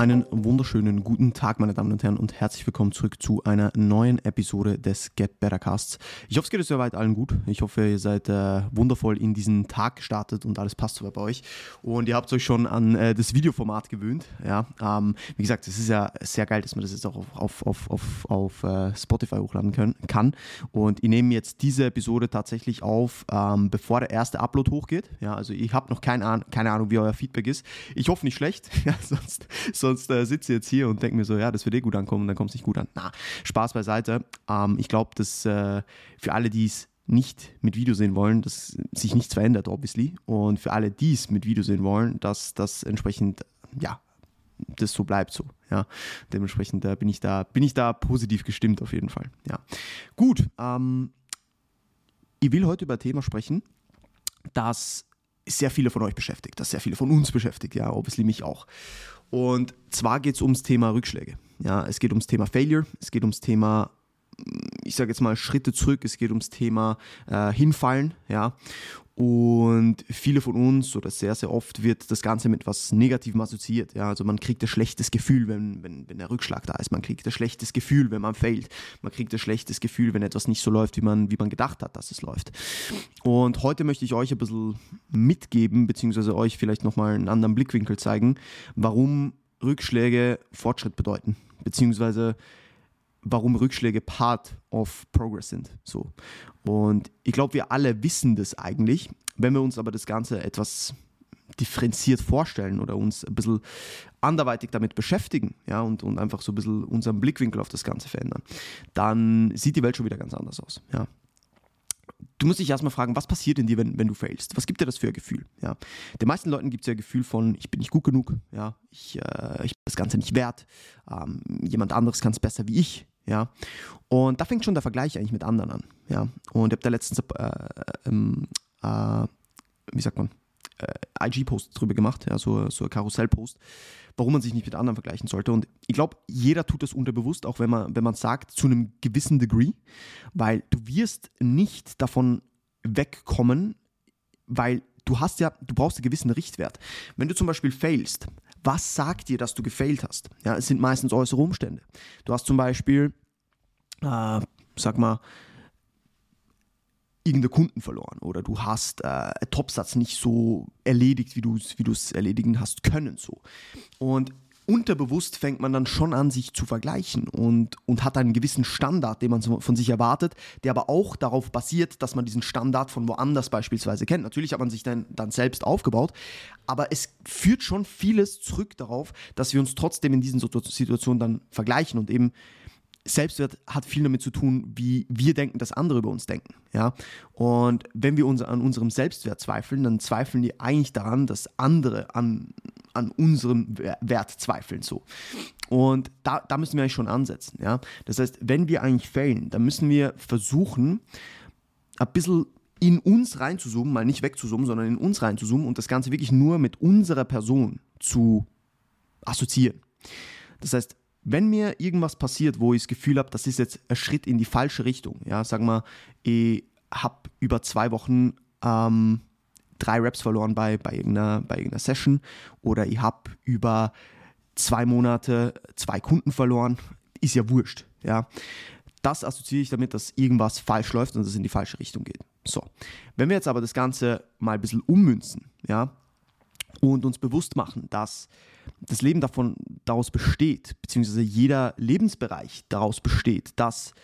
Einen wunderschönen guten Tag, meine Damen und Herren, und herzlich willkommen zurück zu einer neuen Episode des Get Better Casts. Ich hoffe, es geht euch soweit allen gut. Ich hoffe, ihr seid äh, wundervoll in diesen Tag gestartet und alles passt soweit bei euch. Und ihr habt euch schon an äh, das Videoformat gewöhnt. Ja, ähm, wie gesagt, es ist ja sehr geil, dass man das jetzt auch auf, auf, auf, auf äh, Spotify hochladen können, kann. Und ich nehme jetzt diese Episode tatsächlich auf, ähm, bevor der erste Upload hochgeht. Ja, also ich habe noch kein, keine Ahnung, wie euer Feedback ist. Ich hoffe nicht schlecht, ja, sonst, sonst sonst äh, sitze ich jetzt hier und denke mir so, ja, das wird eh gut ankommen und dann kommt es nicht gut an. Na, Spaß beiseite. Ähm, ich glaube, dass äh, für alle, die es nicht mit Video sehen wollen, dass sich nichts verändert, obviously. Und für alle, die es mit Video sehen wollen, dass das entsprechend, ja, das so bleibt so. Ja, dementsprechend äh, bin ich da, bin ich da positiv gestimmt auf jeden Fall. Ja, gut. Ähm, ich will heute über ein Thema sprechen, das sehr viele von euch beschäftigt, das sehr viele von uns beschäftigt, ja, obviously mich auch. Und zwar geht es ums Thema Rückschläge. Ja, es geht ums Thema Failure, es geht ums Thema, ich sage jetzt mal Schritte zurück, es geht ums Thema äh, Hinfallen, ja. Und viele von uns oder sehr, sehr oft wird das Ganze mit etwas Negativem assoziiert. Ja, also man kriegt ein schlechtes Gefühl, wenn, wenn, wenn der Rückschlag da ist. Man kriegt ein schlechtes Gefühl, wenn man failt. Man kriegt ein schlechtes Gefühl, wenn etwas nicht so läuft, wie man, wie man gedacht hat, dass es läuft. Und heute möchte ich euch ein bisschen mitgeben, beziehungsweise euch vielleicht nochmal einen anderen Blickwinkel zeigen, warum Rückschläge Fortschritt bedeuten. Beziehungsweise warum Rückschläge Part of Progress sind. So. Und ich glaube, wir alle wissen das eigentlich. Wenn wir uns aber das Ganze etwas differenziert vorstellen oder uns ein bisschen anderweitig damit beschäftigen ja, und, und einfach so ein bisschen unseren Blickwinkel auf das Ganze verändern, dann sieht die Welt schon wieder ganz anders aus. Ja. Du musst dich erstmal fragen, was passiert in dir, wenn, wenn du failst? Was gibt dir das für ein Gefühl? Ja. Den meisten Leuten gibt es ja ein Gefühl von, ich bin nicht gut genug, ja, ich, äh, ich bin das Ganze nicht wert, ähm, jemand anderes kann es besser wie ich, ja. Und da fängt schon der Vergleich eigentlich mit anderen an. Ja. Und ich habe da letztens, äh, ähm, äh, wie sagt man, äh, IG-Post drüber gemacht, ja, so, so ein Karussell-Post, warum man sich nicht mit anderen vergleichen sollte. Und ich glaube, jeder tut das unterbewusst, auch wenn man, wenn man sagt, zu einem gewissen Degree, weil du wirst nicht davon wegkommen, weil du hast ja, du brauchst einen gewissen Richtwert. Wenn du zum Beispiel failst, was sagt dir, dass du gefailt hast? Ja, es sind meistens äußere Umstände. Du hast zum Beispiel, äh, sag mal, irgendeinen Kunden verloren oder du hast äh, einen Topsatz nicht so erledigt, wie du es wie erledigen hast können. So. Und unterbewusst fängt man dann schon an, sich zu vergleichen und, und hat einen gewissen Standard, den man von sich erwartet, der aber auch darauf basiert, dass man diesen Standard von woanders beispielsweise kennt. Natürlich hat man sich dann, dann selbst aufgebaut, aber es führt schon vieles zurück darauf, dass wir uns trotzdem in diesen Situationen dann vergleichen und eben Selbstwert hat viel damit zu tun, wie wir denken, dass andere über uns denken. Ja? Und wenn wir uns an unserem Selbstwert zweifeln, dann zweifeln die eigentlich daran, dass andere an, an unserem Wert zweifeln. So. Und da, da müssen wir eigentlich schon ansetzen. Ja? Das heißt, wenn wir eigentlich failen, dann müssen wir versuchen, ein bisschen in uns reinzuzoomen, mal nicht wegzuzoomen, sondern in uns reinzuzoomen und das Ganze wirklich nur mit unserer Person zu assoziieren. Das heißt, wenn mir irgendwas passiert, wo ich das Gefühl habe, das ist jetzt ein Schritt in die falsche Richtung, ja, sag mal, ich habe über zwei Wochen ähm, drei Raps verloren bei, bei, irgendeiner, bei irgendeiner Session oder ich habe über zwei Monate zwei Kunden verloren, ist ja wurscht, ja. Das assoziiere ich damit, dass irgendwas falsch läuft und es in die falsche Richtung geht. So, wenn wir jetzt aber das Ganze mal ein bisschen ummünzen, ja, und uns bewusst machen, dass das Leben davon daraus besteht, beziehungsweise jeder Lebensbereich daraus besteht, dass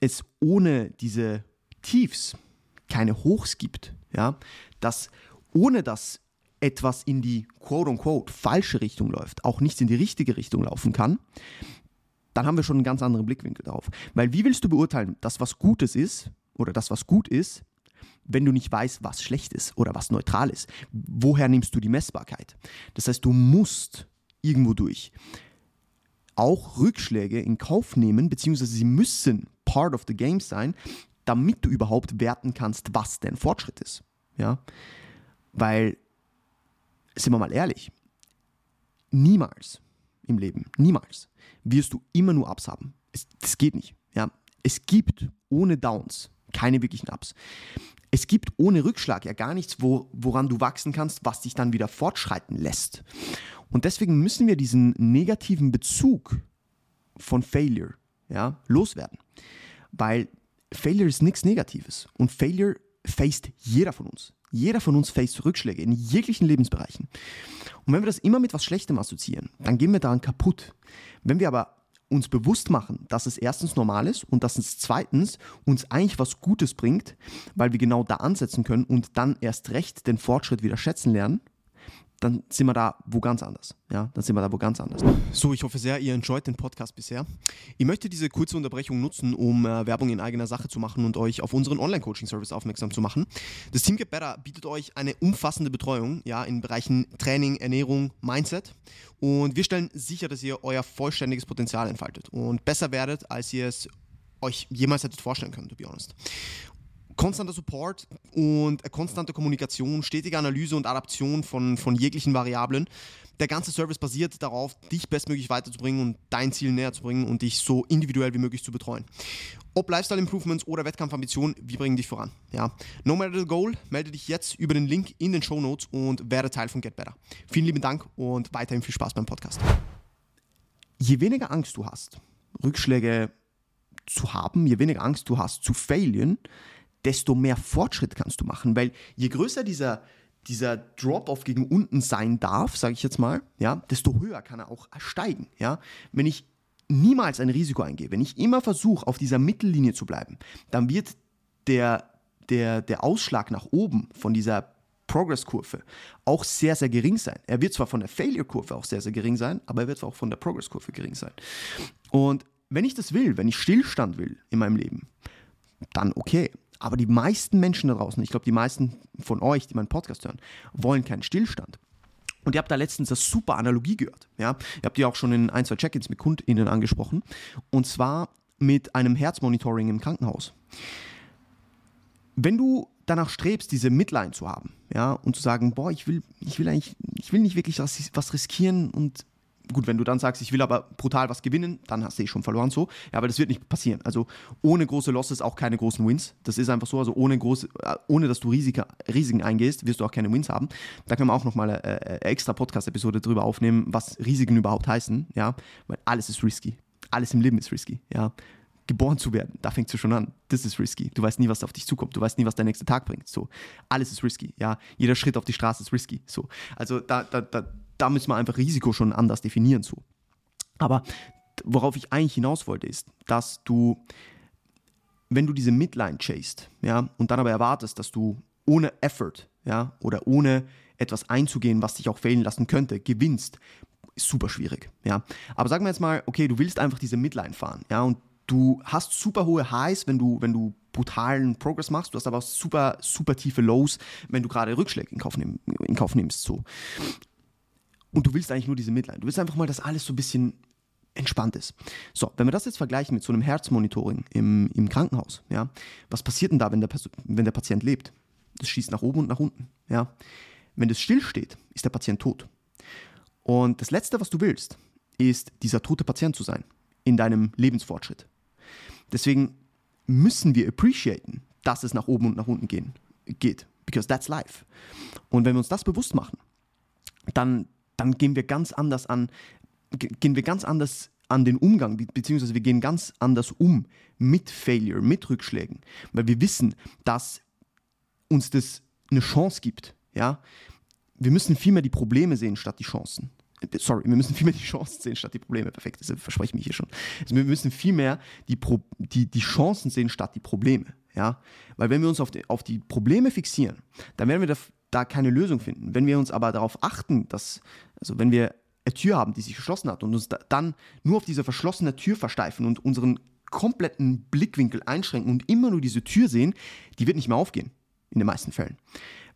es ohne diese Tiefs keine Hochs gibt, ja, dass ohne dass etwas in die quote-unquote falsche Richtung läuft, auch nichts in die richtige Richtung laufen kann, dann haben wir schon einen ganz anderen Blickwinkel darauf. Weil wie willst du beurteilen, dass was Gutes ist oder das, was gut ist, wenn du nicht weißt, was schlecht ist oder was neutral ist? Woher nimmst du die Messbarkeit? Das heißt, du musst irgendwo durch auch Rückschläge in Kauf nehmen, beziehungsweise sie müssen part of the game sein, damit du überhaupt werten kannst, was dein Fortschritt ist. Ja? Weil, sind wir mal ehrlich, niemals im Leben, niemals wirst du immer nur Ups haben. Es, das geht nicht. Ja? Es gibt ohne Downs keine wirklichen Ups es gibt ohne Rückschlag ja gar nichts, wo, woran du wachsen kannst, was dich dann wieder fortschreiten lässt. Und deswegen müssen wir diesen negativen Bezug von Failure ja, loswerden. Weil Failure ist nichts Negatives. Und Failure faced jeder von uns. Jeder von uns faced Rückschläge in jeglichen Lebensbereichen. Und wenn wir das immer mit was Schlechtem assoziieren, dann gehen wir daran kaputt. Wenn wir aber uns bewusst machen, dass es erstens normal ist und dass es zweitens uns eigentlich was Gutes bringt, weil wir genau da ansetzen können und dann erst recht den Fortschritt wieder schätzen lernen, dann sind wir da wo ganz anders. Ja, dann sind wir da wo ganz anders. So, ich hoffe sehr, ihr enjoyt den Podcast bisher. Ich möchte diese kurze Unterbrechung nutzen, um äh, Werbung in eigener Sache zu machen und euch auf unseren Online-Coaching-Service aufmerksam zu machen. Das Team Get Better bietet euch eine umfassende Betreuung ja, in Bereichen Training, Ernährung, Mindset. Und wir stellen sicher, dass ihr euer vollständiges Potenzial entfaltet und besser werdet, als ihr es euch jemals hättet vorstellen können, to be honest konstanter Support und konstante Kommunikation, stetige Analyse und Adaption von, von jeglichen Variablen. Der ganze Service basiert darauf, dich bestmöglich weiterzubringen und dein Ziel näher zu bringen und dich so individuell wie möglich zu betreuen. Ob Lifestyle Improvements oder Wettkampfambitionen, wir bringen dich voran. Ja. No matter the goal, melde dich jetzt über den Link in den Show Notes und werde Teil von Get Better. Vielen lieben Dank und weiterhin viel Spaß beim Podcast. Je weniger Angst du hast, Rückschläge zu haben, je weniger Angst du hast zu failen, desto mehr Fortschritt kannst du machen, weil je größer dieser, dieser Drop-off gegen unten sein darf, sage ich jetzt mal, ja, desto höher kann er auch steigen. Ja? Wenn ich niemals ein Risiko eingehe, wenn ich immer versuche, auf dieser Mittellinie zu bleiben, dann wird der, der, der Ausschlag nach oben von dieser Progress-Kurve auch sehr, sehr gering sein. Er wird zwar von der Failure-Kurve auch sehr, sehr gering sein, aber er wird auch von der Progress-Kurve gering sein. Und wenn ich das will, wenn ich Stillstand will in meinem Leben, dann okay. Aber die meisten Menschen da draußen, ich glaube, die meisten von euch, die meinen Podcast hören, wollen keinen Stillstand. Und ihr habt da letztens eine super Analogie gehört. Ja? Ihr habt ja auch schon in ein, zwei Check-ins mit KundInnen angesprochen. Und zwar mit einem Herzmonitoring im Krankenhaus. Wenn du danach strebst, diese Midline zu haben, ja, und zu sagen, boah, ich will, ich will eigentlich, ich will nicht wirklich was, was riskieren und gut, wenn du dann sagst, ich will aber brutal was gewinnen, dann hast du eh schon verloren so. Ja, aber das wird nicht passieren. Also ohne große Losses auch keine großen Wins. Das ist einfach so. Also ohne große, äh, ohne dass du Risiken, Risiken eingehst, wirst du auch keine Wins haben. Da können wir auch nochmal eine, eine äh, extra Podcast-Episode drüber aufnehmen, was Risiken überhaupt heißen. Ja, weil alles ist risky. Alles im Leben ist risky. Ja, geboren zu werden, da fängst du schon an. Das ist risky. Du weißt nie, was auf dich zukommt. Du weißt nie, was der nächste Tag bringt. So, alles ist risky. Ja, jeder Schritt auf die Straße ist risky. So, also da, da, da, da müssen wir einfach Risiko schon anders definieren zu. Aber worauf ich eigentlich hinaus wollte, ist, dass du, wenn du diese Midline chased, ja, und dann aber erwartest, dass du ohne Effort, ja, oder ohne etwas einzugehen, was dich auch fehlen lassen könnte, gewinnst, ist super schwierig, ja. Aber sagen wir jetzt mal, okay, du willst einfach diese Midline fahren, ja, und du hast super hohe Highs, wenn du, wenn du brutalen Progress machst, du hast aber auch super, super tiefe Lows, wenn du gerade Rückschläge in Kauf, nehm, in Kauf nimmst, so. Und du willst eigentlich nur diese Midline. Du willst einfach mal, dass alles so ein bisschen entspannt ist. So, wenn wir das jetzt vergleichen mit so einem Herzmonitoring im, im Krankenhaus, ja, was passiert denn da, wenn der, wenn der Patient lebt? Das schießt nach oben und nach unten, ja. Wenn das stillsteht, ist der Patient tot. Und das Letzte, was du willst, ist dieser tote Patient zu sein in deinem Lebensfortschritt. Deswegen müssen wir appreciaten, dass es nach oben und nach unten gehen, geht. Because that's life. Und wenn wir uns das bewusst machen, dann dann gehen wir ganz anders an, gehen wir ganz anders an den Umgang, beziehungsweise wir gehen ganz anders um mit Failure, mit Rückschlägen, weil wir wissen, dass uns das eine Chance gibt. Ja? Wir müssen vielmehr die Probleme sehen statt die Chancen. Sorry, wir müssen vielmehr die Chancen sehen statt die Probleme. Perfekt, das verspreche ich mich hier schon. Also wir müssen vielmehr die, Pro die, die Chancen sehen statt die Probleme. Ja? Weil wenn wir uns auf die, auf die Probleme fixieren, dann werden wir da, keine Lösung finden. Wenn wir uns aber darauf achten, dass, also wenn wir eine Tür haben, die sich geschlossen hat und uns da, dann nur auf diese verschlossene Tür versteifen und unseren kompletten Blickwinkel einschränken und immer nur diese Tür sehen, die wird nicht mehr aufgehen, in den meisten Fällen.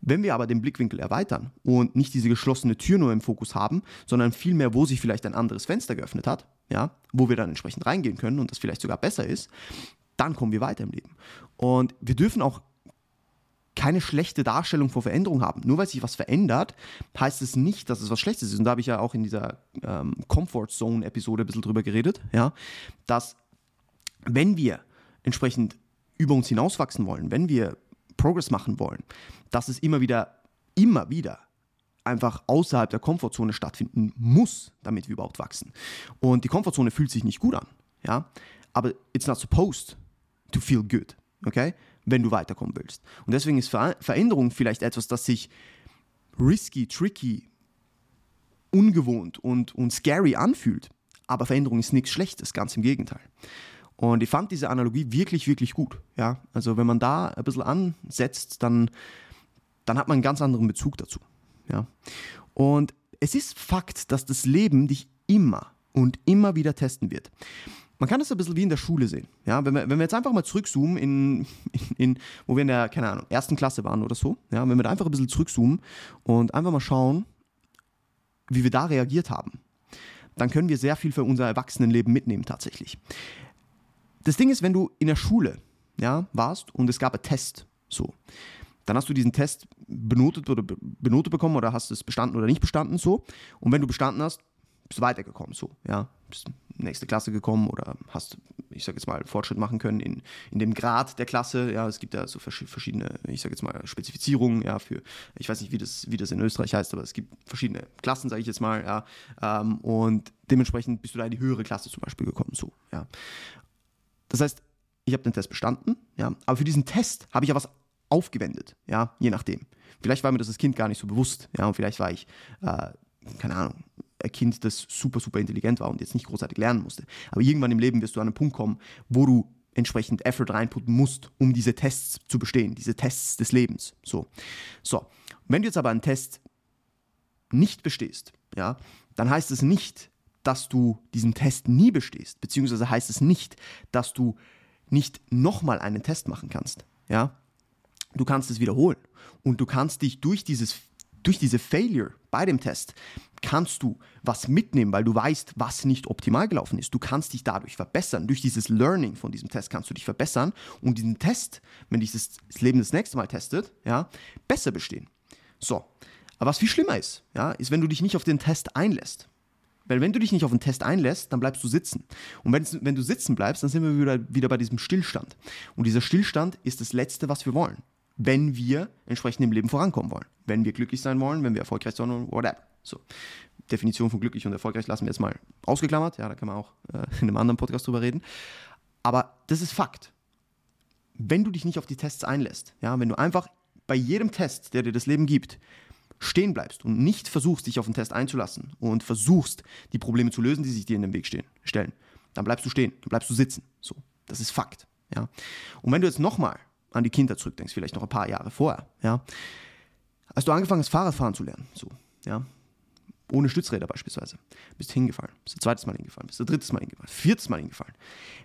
Wenn wir aber den Blickwinkel erweitern und nicht diese geschlossene Tür nur im Fokus haben, sondern vielmehr, wo sich vielleicht ein anderes Fenster geöffnet hat, ja, wo wir dann entsprechend reingehen können und das vielleicht sogar besser ist, dann kommen wir weiter im Leben. Und wir dürfen auch keine schlechte Darstellung vor Veränderung haben. Nur weil sich was verändert, heißt es nicht, dass es was Schlechtes ist. Und da habe ich ja auch in dieser ähm, Comfort Zone-Episode ein bisschen drüber geredet, ja, dass wenn wir entsprechend über uns hinauswachsen wollen, wenn wir Progress machen wollen, dass es immer wieder, immer wieder einfach außerhalb der Komfortzone stattfinden muss, damit wir überhaupt wachsen. Und die Komfortzone fühlt sich nicht gut an, ja, aber it's not supposed to feel good, okay, wenn du weiterkommen willst. Und deswegen ist Veränderung vielleicht etwas, das sich risky, tricky, ungewohnt und, und scary anfühlt. Aber Veränderung ist nichts Schlechtes, ganz im Gegenteil. Und ich fand diese Analogie wirklich, wirklich gut. Ja? Also wenn man da ein bisschen ansetzt, dann, dann hat man einen ganz anderen Bezug dazu. Ja? Und es ist Fakt, dass das Leben dich immer und immer wieder testen wird. Man kann das ein bisschen wie in der Schule sehen. Ja, wenn, wir, wenn wir jetzt einfach mal zurückzoomen, in, in, in, wo wir in der, keine Ahnung, ersten Klasse waren oder so, ja, wenn wir da einfach ein bisschen zurückzoomen und einfach mal schauen, wie wir da reagiert haben, dann können wir sehr viel für unser Erwachsenenleben mitnehmen tatsächlich. Das Ding ist, wenn du in der Schule ja, warst und es gab einen Test, so, dann hast du diesen Test benotet oder benotet bekommen oder hast es bestanden oder nicht bestanden, so. Und wenn du bestanden hast, bist du weitergekommen, so, ja. Bist nächste Klasse gekommen oder hast, ich sage jetzt mal, Fortschritt machen können in, in dem Grad der Klasse. Ja, es gibt ja so verschiedene, ich sage jetzt mal, Spezifizierungen, ja, für, ich weiß nicht, wie das, wie das in Österreich heißt, aber es gibt verschiedene Klassen, sage ich jetzt mal, ja. Ähm, und dementsprechend bist du da in die höhere Klasse zum Beispiel gekommen, so, ja. Das heißt, ich habe den Test bestanden, ja, aber für diesen Test habe ich ja was aufgewendet, ja, je nachdem. Vielleicht war mir das als Kind gar nicht so bewusst, ja, und vielleicht war ich, äh, keine Ahnung, Kind, das super, super intelligent war und jetzt nicht großartig lernen musste. Aber irgendwann im Leben wirst du an einen Punkt kommen, wo du entsprechend Effort reinputten musst, um diese Tests zu bestehen, diese Tests des Lebens. So. So. Wenn du jetzt aber einen Test nicht bestehst, ja, dann heißt es nicht, dass du diesen Test nie bestehst, beziehungsweise heißt es nicht, dass du nicht nochmal einen Test machen kannst. Ja? Du kannst es wiederholen und du kannst dich durch, dieses, durch diese Failure bei dem Test, kannst du was mitnehmen, weil du weißt, was nicht optimal gelaufen ist. Du kannst dich dadurch verbessern. Durch dieses Learning von diesem Test kannst du dich verbessern und diesen Test, wenn das Leben das nächste Mal testet, ja, besser bestehen. So, aber was viel schlimmer ist, ja, ist, wenn du dich nicht auf den Test einlässt. Weil wenn du dich nicht auf den Test einlässt, dann bleibst du sitzen. Und wenn, wenn du sitzen bleibst, dann sind wir wieder, wieder bei diesem Stillstand. Und dieser Stillstand ist das Letzte, was wir wollen, wenn wir entsprechend im Leben vorankommen wollen. Wenn wir glücklich sein wollen, wenn wir erfolgreich sein wollen, whatever. So. Definition von glücklich und erfolgreich lassen wir jetzt mal ausgeklammert. Ja, da kann man auch äh, in einem anderen Podcast drüber reden. Aber das ist Fakt. Wenn du dich nicht auf die Tests einlässt, ja, wenn du einfach bei jedem Test, der dir das Leben gibt, stehen bleibst und nicht versuchst, dich auf den Test einzulassen und versuchst, die Probleme zu lösen, die sich dir in den Weg stehen, stellen, dann bleibst du stehen, dann bleibst du sitzen. So, das ist Fakt. Ja. Und wenn du jetzt nochmal an die Kinder zurückdenkst, vielleicht noch ein paar Jahre vorher, ja, als du angefangen hast, Fahrradfahren zu lernen, so, ja, ohne Stützräder beispielsweise, bist hingefallen, bist du zweites Mal hingefallen, bist du drittes Mal hingefallen, viertes Mal hingefallen.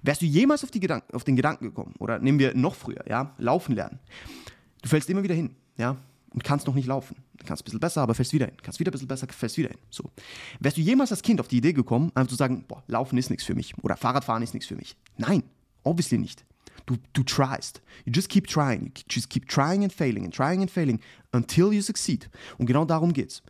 Wärst du jemals auf, die Gedanken, auf den Gedanken gekommen, oder nehmen wir noch früher, ja, laufen lernen, du fällst immer wieder hin, ja, und kannst noch nicht laufen. Du kannst ein bisschen besser, aber fällst wieder hin. Kannst wieder ein bisschen besser, fällst wieder hin. So. Wärst du jemals als Kind auf die Idee gekommen, einfach zu sagen, boah, Laufen ist nichts für mich oder Fahrradfahren ist nichts für mich? Nein, obviously nicht. Du, du tryst. You just keep trying. You just keep trying and failing and trying and failing until you succeed. Und genau darum geht's.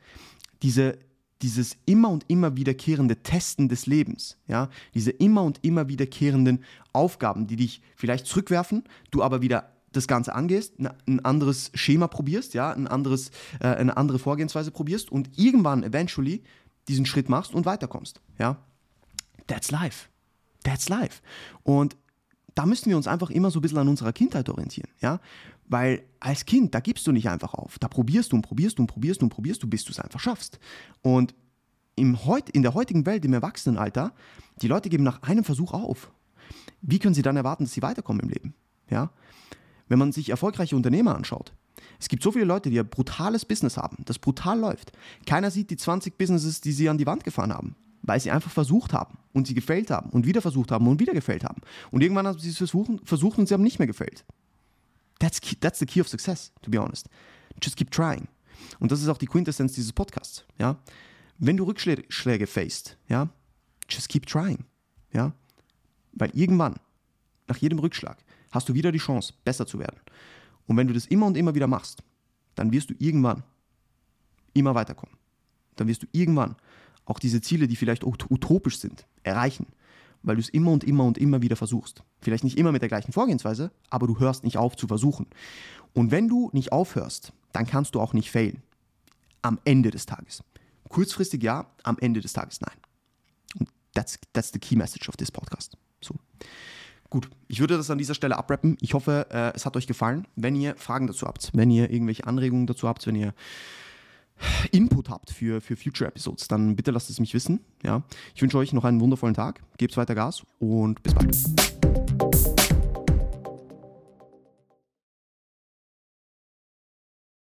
Diese, dieses immer und immer wiederkehrende Testen des Lebens, ja, diese immer und immer wiederkehrenden Aufgaben, die dich vielleicht zurückwerfen, du aber wieder das Ganze angehst, ein anderes Schema probierst, ja, ein anderes, äh, eine andere Vorgehensweise probierst und irgendwann eventually diesen Schritt machst und weiterkommst, ja. That's life. That's life. Und da müssen wir uns einfach immer so ein bisschen an unserer Kindheit orientieren, ja. Weil als Kind, da gibst du nicht einfach auf. Da probierst du und probierst du und probierst du und probierst du, bis du es einfach schaffst. Und im heut, in der heutigen Welt, im Erwachsenenalter, die Leute geben nach einem Versuch auf. Wie können sie dann erwarten, dass sie weiterkommen im Leben? Ja? wenn man sich erfolgreiche Unternehmer anschaut. Es gibt so viele Leute, die ein brutales Business haben, das brutal läuft. Keiner sieht die 20 Businesses, die sie an die Wand gefahren haben, weil sie einfach versucht haben und sie gefällt haben und wieder versucht haben und wieder gefällt haben. Und irgendwann haben sie es versucht und sie haben nicht mehr gefällt. That's, key, that's the key of success, to be honest. Just keep trying. Und das ist auch die Quintessenz dieses Podcasts. Ja? Wenn du Rückschläge faced, ja, just keep trying. Ja? Weil irgendwann, nach jedem Rückschlag, hast du wieder die Chance, besser zu werden. Und wenn du das immer und immer wieder machst, dann wirst du irgendwann immer weiterkommen. Dann wirst du irgendwann auch diese Ziele, die vielleicht utopisch sind, erreichen, weil du es immer und immer und immer wieder versuchst. Vielleicht nicht immer mit der gleichen Vorgehensweise, aber du hörst nicht auf zu versuchen. Und wenn du nicht aufhörst, dann kannst du auch nicht failen. am Ende des Tages. Kurzfristig ja, am Ende des Tages nein. Und that's, that's the key message of this podcast. So. Gut, ich würde das an dieser Stelle abrappen. Ich hoffe, äh, es hat euch gefallen. Wenn ihr Fragen dazu habt, wenn ihr irgendwelche Anregungen dazu habt, wenn ihr Input habt für, für Future Episodes, dann bitte lasst es mich wissen. Ja? Ich wünsche euch noch einen wundervollen Tag, gebt weiter Gas und bis bald.